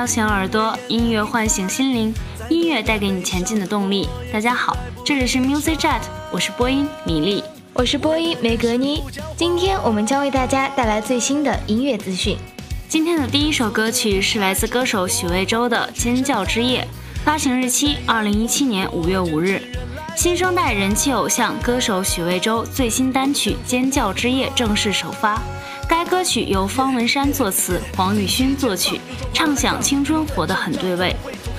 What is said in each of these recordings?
叫醒耳朵，音乐唤醒心灵，音乐带给你前进的动力。大家好，这里是 Music Jet，我是播音米粒，我是播音梅格妮。今天我们将为大家带来最新的音乐资讯。今天的第一首歌曲是来自歌手许魏洲的《尖叫之夜》，发行日期二零一七年五月五日。新生代人气偶像歌手许魏洲最新单曲《尖叫之夜》正式首发。该歌曲由方文山作词，黄宇勋作曲，唱响青春活得很对味，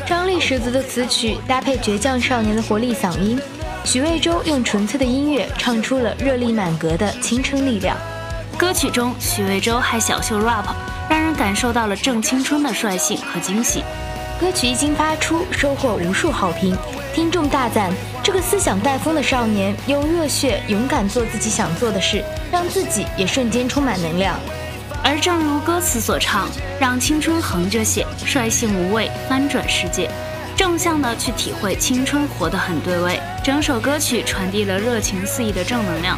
张力十足的词曲搭配倔强少年的活力嗓音，许魏洲用纯粹的音乐唱出了热力满格的青春力量。歌曲中，许魏洲还小秀 rap，让人感受到了正青春的率性和惊喜。歌曲一经发出，收获无数好评，听众大赞。这个思想带风的少年，用热血勇敢做自己想做的事，让自己也瞬间充满能量。而正如歌词所唱，让青春横着写，率性无畏，翻转世界，正向的去体会青春，活得很对味。整首歌曲传递了热情四溢的正能量。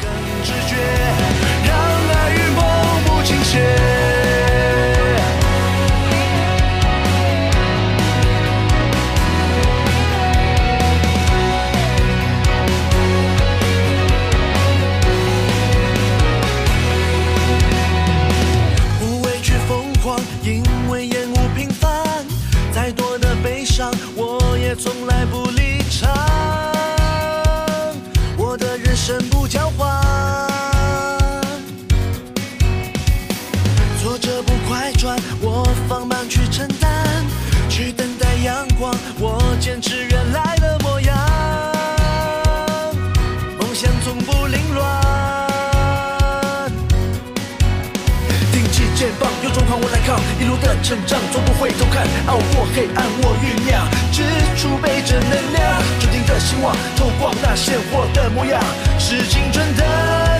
挺起肩膀，有状况我来扛一路的成长，从不回头看，熬过黑暗，我酝酿，只储备着能量，坚定的希望，透光那鲜活的模样，是青春的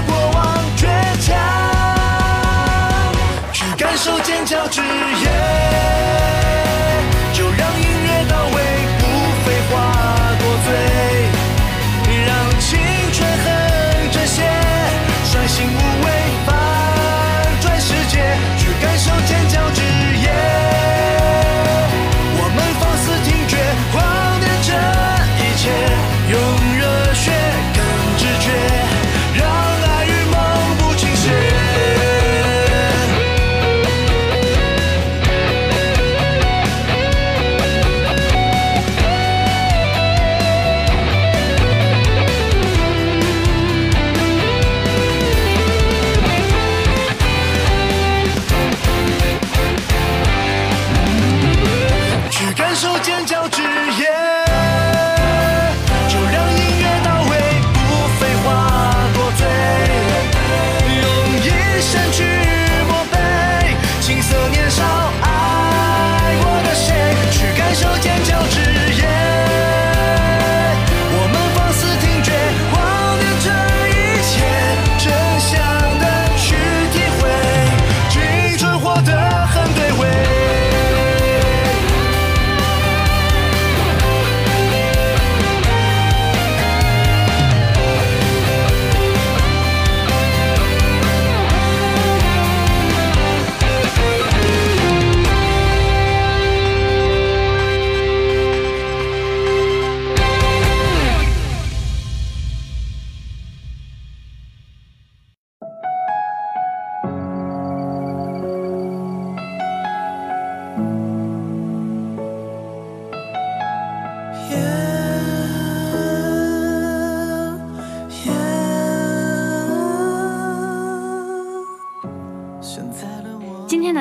过往，倔强，去感受尖叫之夜，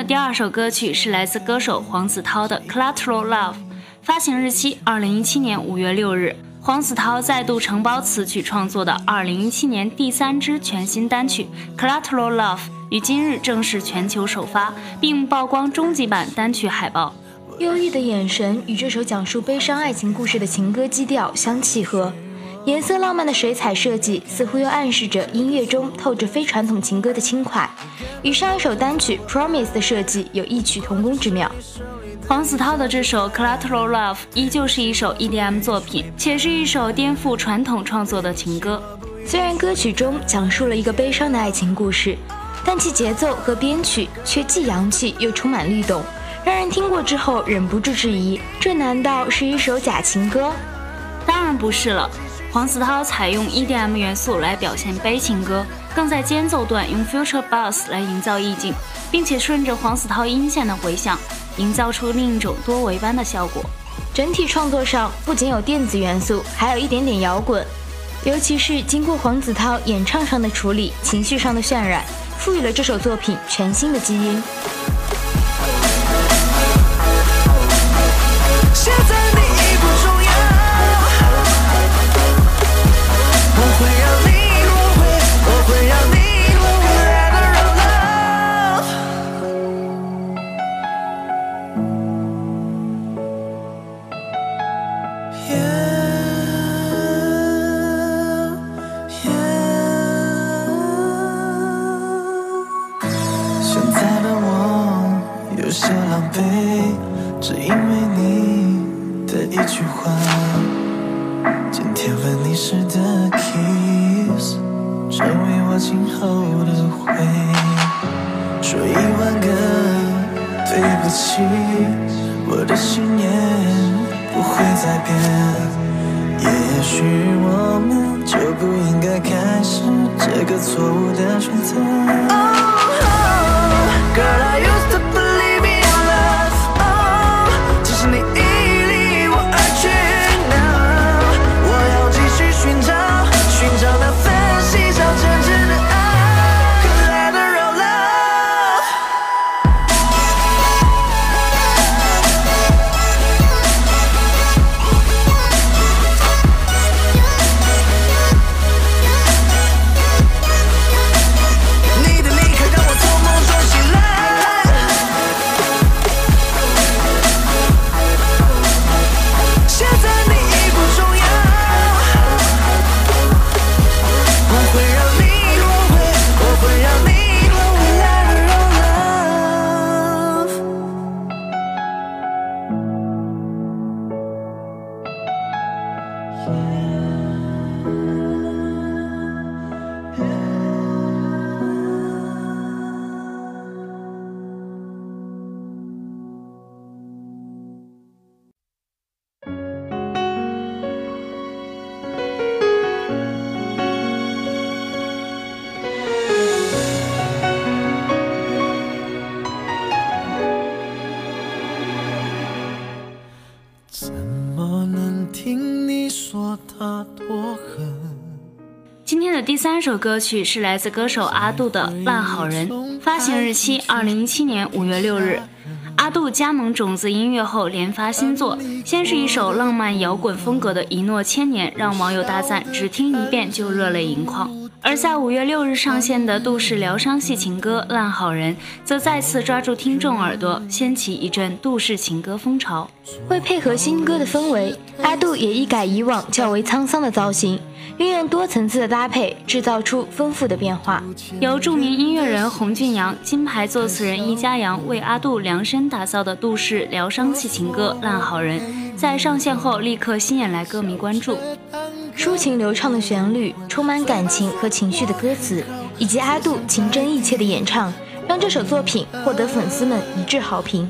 第二首歌曲是来自歌手黄子韬的《Collateral Love》，发行日期二零一七年五月六日。黄子韬再度承包词曲创作的二零一七年第三支全新单曲《Collateral Love》于今日正式全球首发，并曝光终极版单曲海报。忧郁的眼神与这首讲述悲伤爱情故事的情歌基调相契合，颜色浪漫的水彩设计似乎又暗示着音乐中透着非传统情歌的轻快，与上一首单曲《Promise》的设计有异曲同工之妙。黄子韬的这首《Collateral Love》依旧是一首 EDM 作品，且是一首颠覆传统创作的情歌。虽然歌曲中讲述了一个悲伤的爱情故事，但其节奏和编曲却既洋气又充满律动，让人听过之后忍不住质疑：这难道是一首假情歌？当然不是了。黄子韬采用 EDM 元素来表现悲情歌，更在间奏段用 Future Bass 来营造意境，并且顺着黄子韬音线的回响。营造出另一种多维般的效果。整体创作上不仅有电子元素，还有一点点摇滚，尤其是经过黄子韬演唱上的处理，情绪上的渲染，赋予了这首作品全新的基因。对不起我的信念不会再变。也许我们就不应该开始这个错误的选择。Oh girl i used to 这首歌曲是来自歌手阿杜的《烂好人》，发行日期二零一七年五月六日。阿杜加盟种子音乐后连发新作，先是一首浪漫摇滚风格的《一诺千年》，让网友大赞，只听一遍就热泪盈眶。而在五月六日上线的杜氏疗伤系情歌《烂好人》，则再次抓住听众耳朵，掀起一阵杜氏情歌风潮。为配合新歌的氛围，阿杜也一改以往较为沧桑的造型。运用多层次的搭配，制造出丰富的变化。由著名音乐人洪俊阳、金牌作词人易家扬为阿杜量身打造的杜氏疗伤系情歌《烂好人》，在上线后立刻吸引来歌迷关注。抒情流畅的旋律、充满感情和情绪的歌词，以及阿杜情真意切的演唱，让这首作品获得粉丝们一致好评。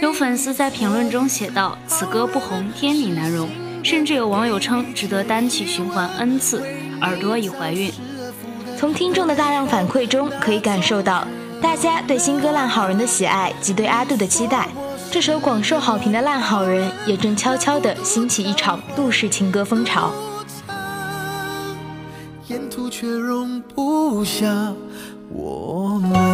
有粉丝在评论中写道：“此歌不红，天理难容。”甚至有网友称值得单曲循环 n 次，耳朵已怀孕。从听众的大量反馈中可以感受到，大家对新歌《烂好人》的喜爱及对阿杜的期待。这首广受好评的《烂好人》也正悄悄地兴起一场杜氏情歌风潮。沿途却容不下我们。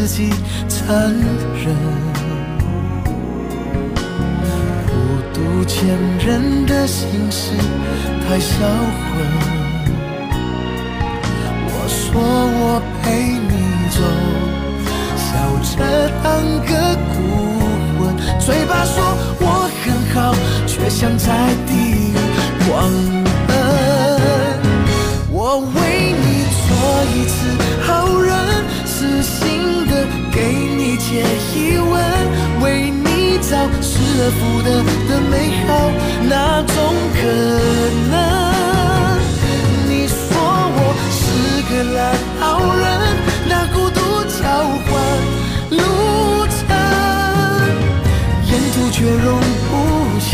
自己残忍，孤独前人的心事太销魂。我说我陪你走，笑着当个孤魂，嘴巴说我很好，却像在地狱狂奔。我为你做一次些疑问，为你找失而复得的美好，那种可能？你说我是个烂好人，拿孤独交换路程，沿途却容不下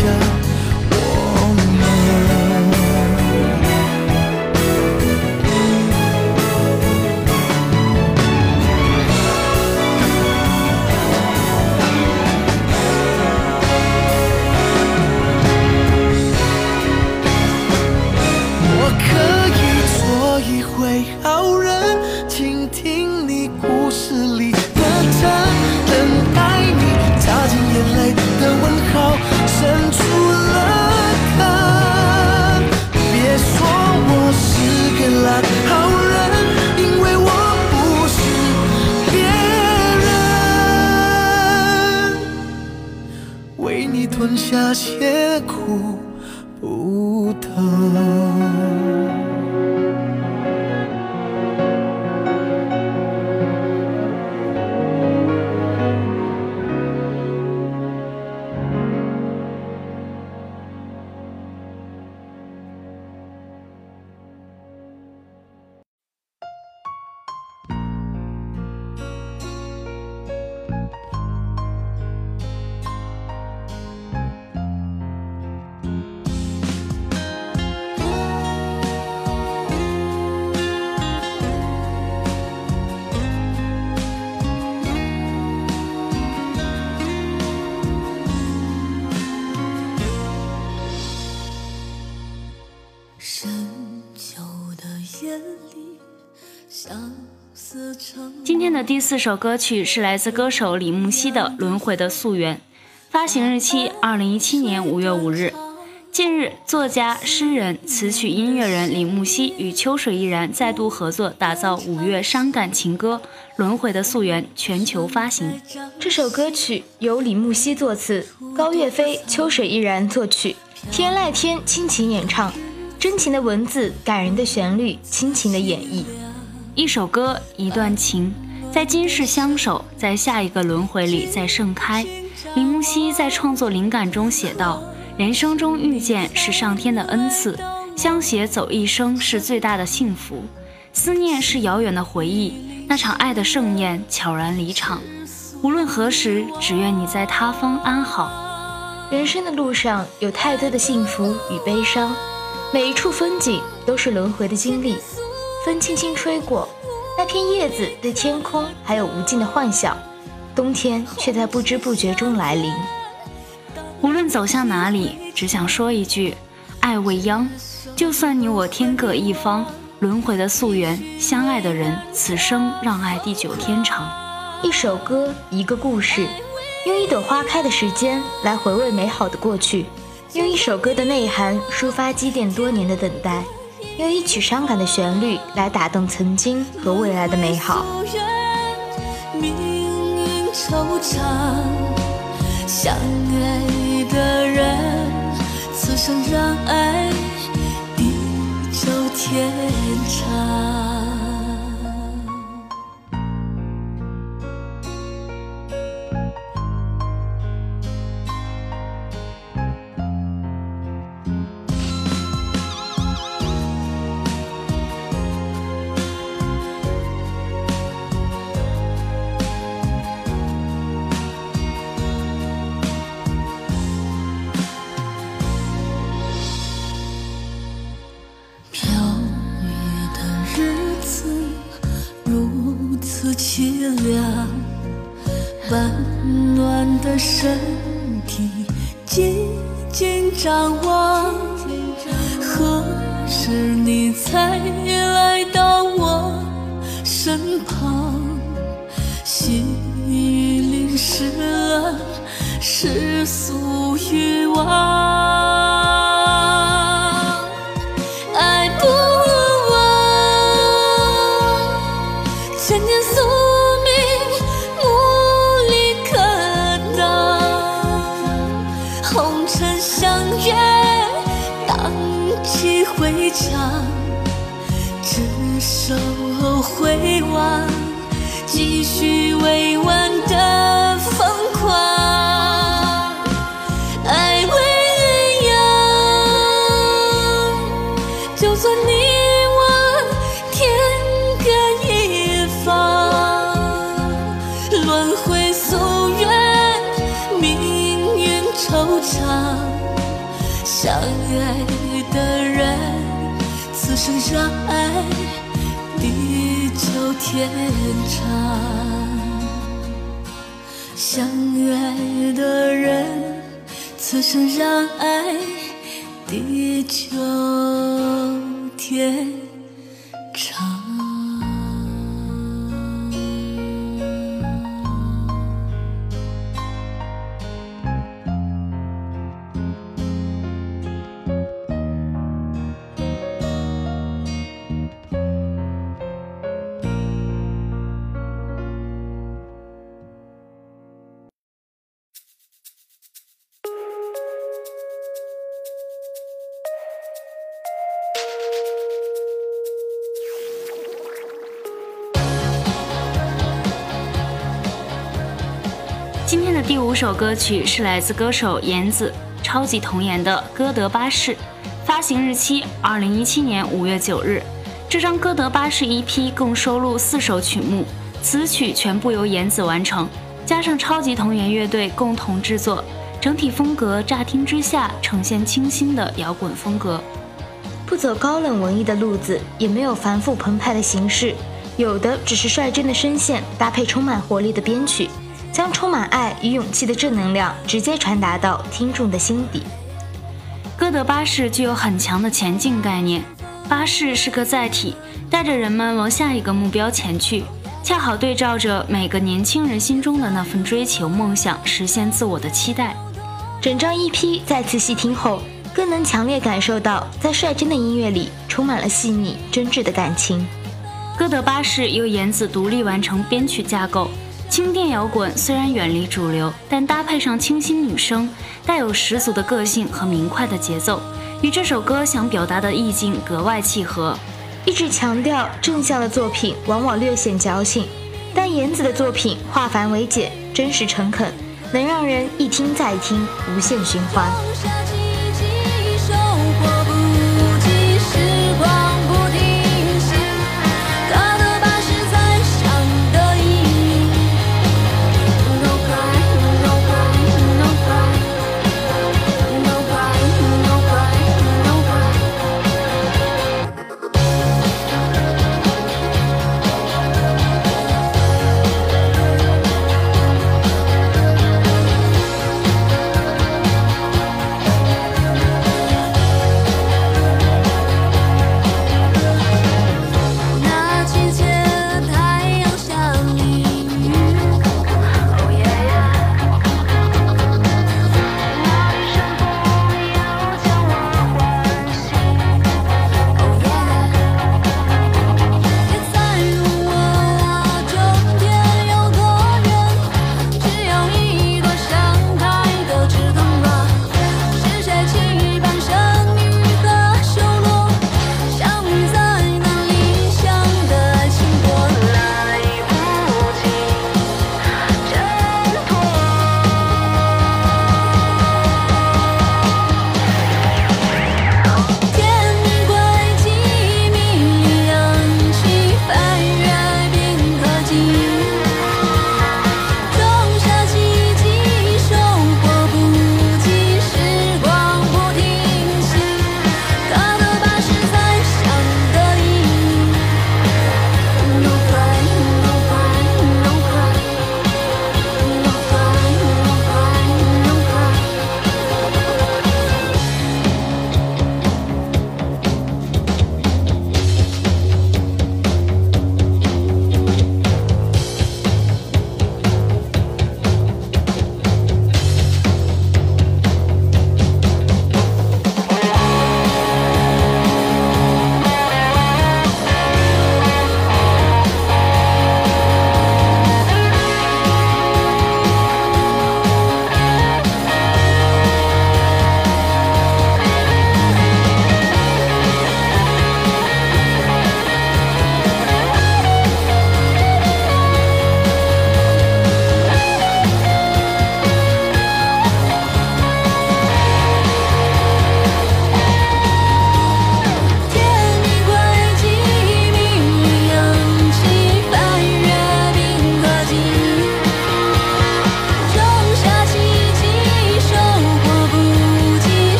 下些苦。的第四首歌曲是来自歌手李木熙的《轮回的溯源》，发行日期二零一七年五月五日。近日，作家、诗人、词曲音乐人李木熙与秋水依然再度合作，打造五月伤感情歌《轮回的溯源》全球发行。这首歌曲由李木熙作词，高岳飞、秋水依然作曲，天籁天倾情演唱。真情的文字，感人的旋律，亲情的演绎。一首歌，一段情，在今世相守，在下一个轮回里再盛开。林木熙在创作灵感中写道：“人生中遇见是上天的恩赐，相携走一生是最大的幸福。思念是遥远的回忆，那场爱的盛宴悄然离场。无论何时，只愿你在他方安好。人生的路上有太多的幸福与悲伤。”每一处风景都是轮回的经历，风轻轻吹过，那片叶子对天空还有无尽的幻想，冬天却在不知不觉中来临。无论走向哪里，只想说一句：爱未央。就算你我天各一方，轮回的溯源，相爱的人，此生让爱地久天长。一首歌，一个故事，用一朵花开的时间来回味美好的过去。用一首歌的内涵抒发积淀多年的等待，用一曲伤感的旋律来打动曾经和未来的美好。命运惆怅，相爱的人，此生让爱地久天长。温暖的身体紧紧张望，何时你才来到我身旁？细雨淋湿了世俗欲望。执手回望，继续未完的疯狂。爱未央，就算你我天各一方，轮回夙愿，命运惆怅。相爱，生让爱地久天长。相爱的人，此生让爱地久天长。第五首歌曲是来自歌手颜子超级童颜的《歌德巴士》，发行日期二零一七年五月九日。这张《歌德巴士》EP 共收录四首曲目，词曲全部由颜子完成，加上超级童颜乐队共同制作，整体风格乍听之下呈现清新的摇滚风格。不走高冷文艺的路子，也没有繁复澎湃的形式，有的只是率真的声线搭配充满活力的编曲，将充满爱与勇气的正能量直接传达到听众的心底。歌德巴士具有很强的前进概念，巴士是个载体，带着人们往下一个目标前去，恰好对照着每个年轻人心中的那份追求、梦想、实现自我的期待。整张 EP 再次细听后，更能强烈感受到，在率真的音乐里充满了细腻真挚的感情。歌德巴士由言子独立完成编曲架构，轻电摇滚虽然远离主流，但搭配上清新女声，带有十足的个性和明快的节奏，与这首歌想表达的意境格外契合。一直强调正向的作品往往略显矫情，但妍子的作品化繁为简，真实诚恳，能让人一听再听，无限循环。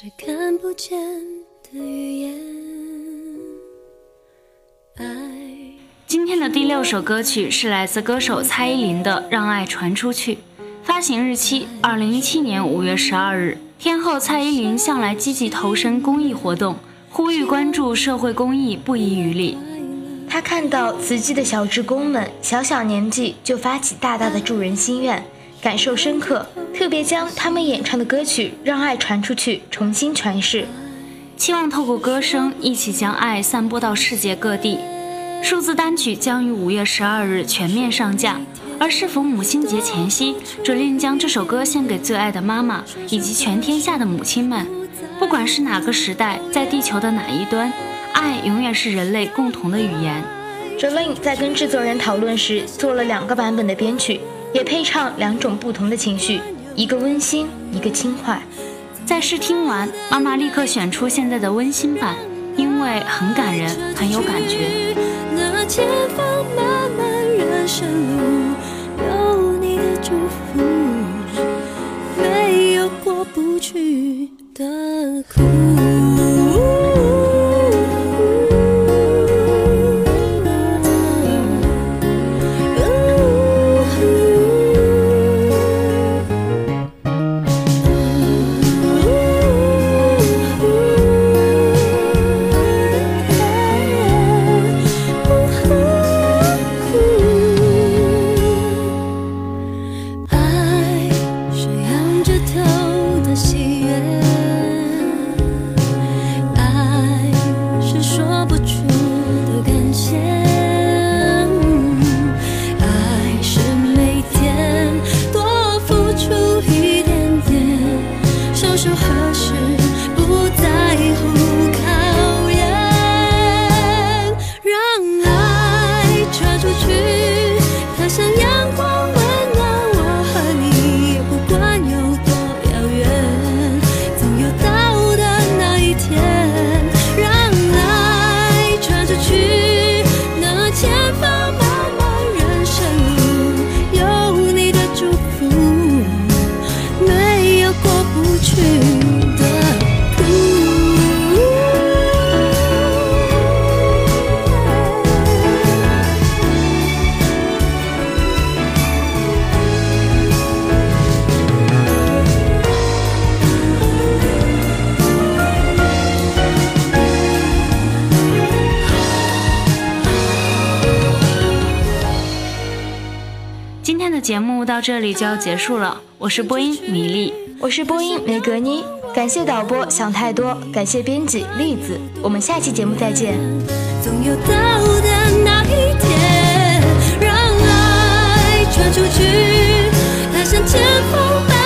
是看不见的语言。爱。今天的第六首歌曲是来自歌手蔡依林的《让爱传出去》，发行日期二零一七年五月十二日。天后蔡依林向来积极投身公益活动，呼吁关注社会公益，不遗余力。她看到慈济的小职工们小小年纪就发起大大的助人心愿，感受深刻，特别将他们演唱的歌曲《让爱传出去》重新诠释，期望透过歌声一起将爱散播到世界各地。数字单曲将于五月十二日全面上架。而适逢母亲节前夕，准令将这首歌献给最爱的妈妈以及全天下的母亲们。不管是哪个时代，在地球的哪一端，爱永远是人类共同的语言。准令在跟制作人讨论时，做了两个版本的编曲，也配唱两种不同的情绪，一个温馨，一个轻快。在试听完，妈妈立刻选出现在的温馨版，因为很感人，很有感觉。那前方漫漫人生路，有你的祝福，到这里就要结束了，我是播音米粒。我是播音梅格妮，感谢导播想太多，感谢编辑栗子，我们下期节目再见。总有到的那一天，让爱传出去，它像前方